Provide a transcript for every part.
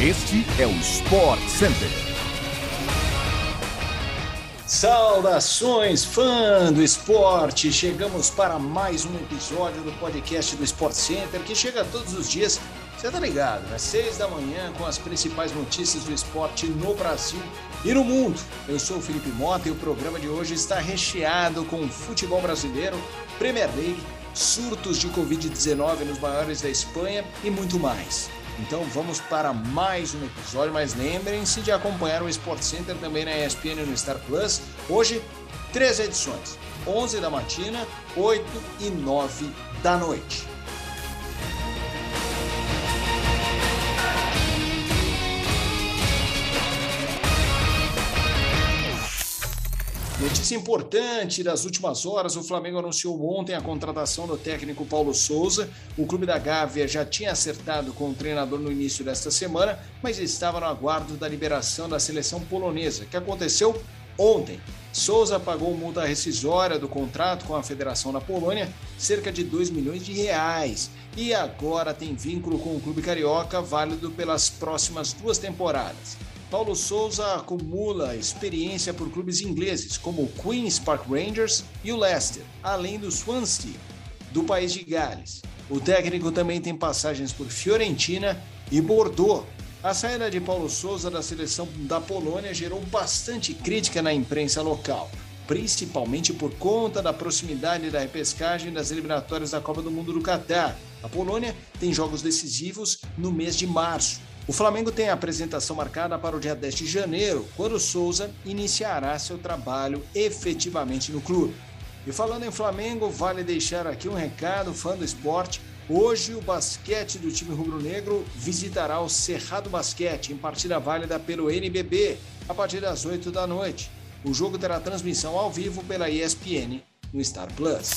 Este é o Sport Center. Saudações, fã do esporte! Chegamos para mais um episódio do podcast do Sport Center que chega todos os dias, você tá ligado, né? Seis da manhã com as principais notícias do esporte no Brasil e no mundo. Eu sou o Felipe Mota e o programa de hoje está recheado com futebol brasileiro, Premier League, surtos de Covid-19 nos maiores da Espanha e muito mais. Então vamos para mais um episódio, mas lembrem-se de acompanhar o Sport Center também na ESPN e no Star Plus. Hoje, três edições: 11 da matina, 8 e 9 da noite. Notícia importante das últimas horas: o Flamengo anunciou ontem a contratação do técnico Paulo Souza. O clube da Gávea já tinha acertado com o treinador no início desta semana, mas estava no aguardo da liberação da seleção polonesa, que aconteceu ontem. Souza pagou multa rescisória do contrato com a Federação da Polônia, cerca de 2 milhões de reais, e agora tem vínculo com o clube carioca válido pelas próximas duas temporadas. Paulo Souza acumula experiência por clubes ingleses como o Queen's Park Rangers e o Leicester, além do Swansea, do país de Gales. O técnico também tem passagens por Fiorentina e Bordeaux. A saída de Paulo Souza da seleção da Polônia gerou bastante crítica na imprensa local, principalmente por conta da proximidade da repescagem das eliminatórias da Copa do Mundo do Catar. A Polônia tem jogos decisivos no mês de março o Flamengo tem a apresentação marcada para o dia 10 de janeiro, quando Souza iniciará seu trabalho efetivamente no clube. E falando em Flamengo, vale deixar aqui um recado, fã do esporte. Hoje o basquete do time rubro-negro visitará o Cerrado Basquete em partida válida pelo NBB a partir das 8 da noite. O jogo terá transmissão ao vivo pela ESPN no Star Plus.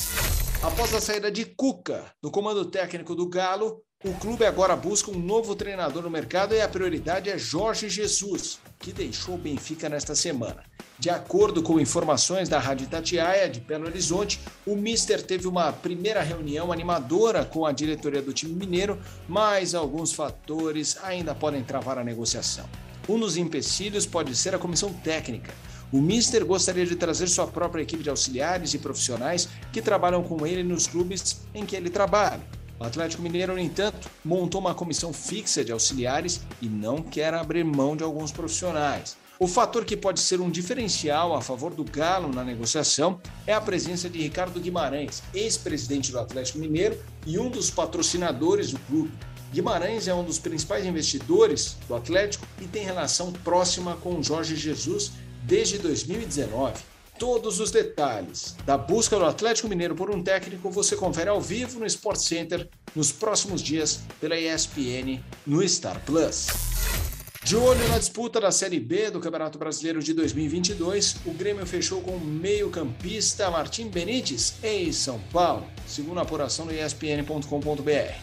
Após a saída de Cuca no comando técnico do Galo, o clube agora busca um novo treinador no mercado e a prioridade é Jorge Jesus, que deixou o Benfica nesta semana. De acordo com informações da Rádio Tatiaia de Belo Horizonte, o Mister teve uma primeira reunião animadora com a diretoria do time mineiro, mas alguns fatores ainda podem travar a negociação. Um dos empecilhos pode ser a comissão técnica. O Mister gostaria de trazer sua própria equipe de auxiliares e profissionais que trabalham com ele nos clubes em que ele trabalha. O Atlético Mineiro, no entanto, montou uma comissão fixa de auxiliares e não quer abrir mão de alguns profissionais. O fator que pode ser um diferencial a favor do Galo na negociação é a presença de Ricardo Guimarães, ex-presidente do Atlético Mineiro e um dos patrocinadores do clube. Guimarães é um dos principais investidores do Atlético e tem relação próxima com Jorge Jesus desde 2019. Todos os detalhes da busca do Atlético Mineiro por um técnico você confere ao vivo no Sport Center nos próximos dias pela ESPN no Star Plus. De olho na disputa da Série B do Campeonato Brasileiro de 2022, o Grêmio fechou com o meio-campista Martim Benítez em São Paulo, segundo a apuração do ESPN.com.br.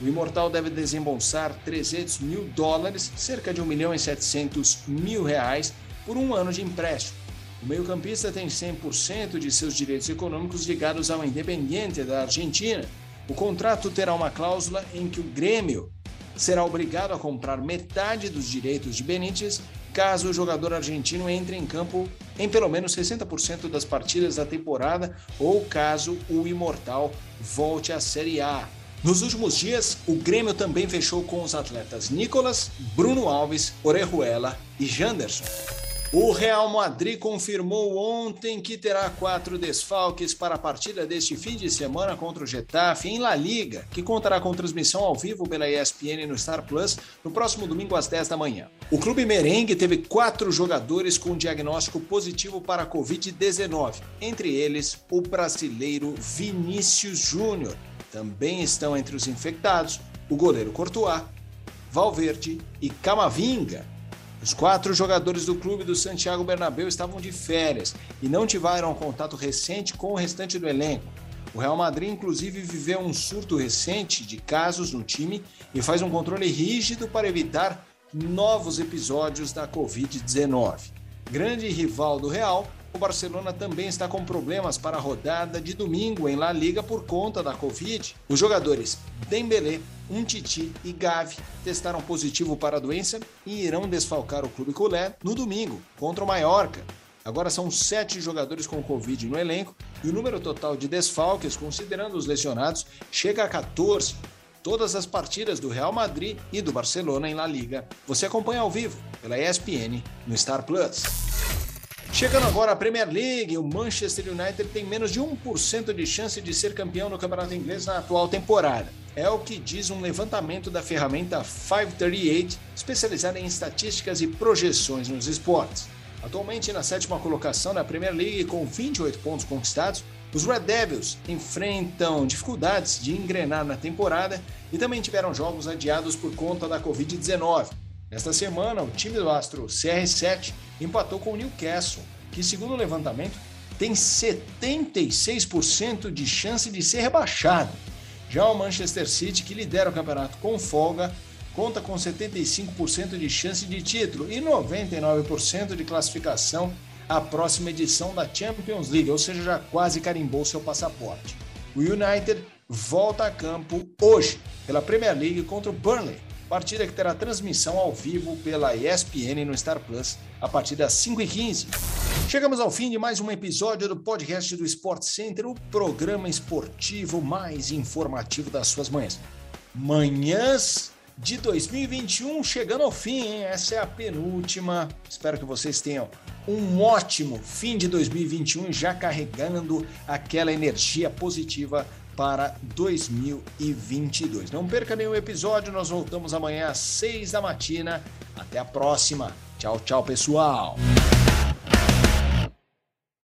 O Imortal deve desembolsar 300 mil dólares, cerca de 1 milhão e 700 mil reais, por um ano de empréstimo o meio-campista tem 100% de seus direitos econômicos ligados ao Independiente da Argentina. O contrato terá uma cláusula em que o Grêmio será obrigado a comprar metade dos direitos de Benítez caso o jogador argentino entre em campo em pelo menos 60% das partidas da temporada ou caso o Imortal volte à Série A. Nos últimos dias, o Grêmio também fechou com os atletas Nicolas, Bruno Alves, Orejuela e Janderson. O Real Madrid confirmou ontem que terá quatro desfalques para a partida deste fim de semana contra o Getafe em La Liga, que contará com transmissão ao vivo pela ESPN no Star Plus no próximo domingo às 10 da manhã. O clube merengue teve quatro jogadores com diagnóstico positivo para a Covid-19, entre eles o brasileiro Vinícius Júnior. Também estão entre os infectados o goleiro Courtois, Valverde e Camavinga, os quatro jogadores do clube do Santiago Bernabéu estavam de férias e não tiveram contato recente com o restante do elenco. O Real Madrid, inclusive, viveu um surto recente de casos no time e faz um controle rígido para evitar novos episódios da Covid-19. Grande rival do Real, o Barcelona também está com problemas para a rodada de domingo em La Liga por conta da Covid. Os jogadores Dembélé, Umtiti e Gavi testaram positivo para a doença e irão desfalcar o clube culé no domingo contra o Mallorca. Agora são sete jogadores com Covid no elenco e o número total de desfalques, considerando os lesionados, chega a 14. Todas as partidas do Real Madrid e do Barcelona em La Liga você acompanha ao vivo pela ESPN no Star Plus. Chegando agora à Premier League, o Manchester United tem menos de 1% de chance de ser campeão no campeonato inglês na atual temporada. É o que diz um levantamento da ferramenta 538, especializada em estatísticas e projeções nos esportes. Atualmente na sétima colocação da Premier League com 28 pontos conquistados, os Red Devils enfrentam dificuldades de engrenar na temporada e também tiveram jogos adiados por conta da Covid-19. Nesta semana, o time do Astro CR7 empatou com o Newcastle, que, segundo o levantamento, tem 76% de chance de ser rebaixado. Já o Manchester City, que lidera o campeonato com folga, conta com 75% de chance de título e 99% de classificação à próxima edição da Champions League, ou seja, já quase carimbou seu passaporte. O United volta a campo hoje pela Premier League contra o Burnley, partida que terá transmissão ao vivo pela ESPN no Star Plus a partir das 5h15. Chegamos ao fim de mais um episódio do podcast do Sport Center, o programa esportivo mais informativo das suas manhãs. Manhãs de 2021 chegando ao fim, hein? Essa é a penúltima. Espero que vocês tenham um ótimo fim de 2021 já carregando aquela energia positiva para 2022. Não perca nenhum episódio, nós voltamos amanhã às 6 da matina. Até a próxima. Tchau, tchau, pessoal.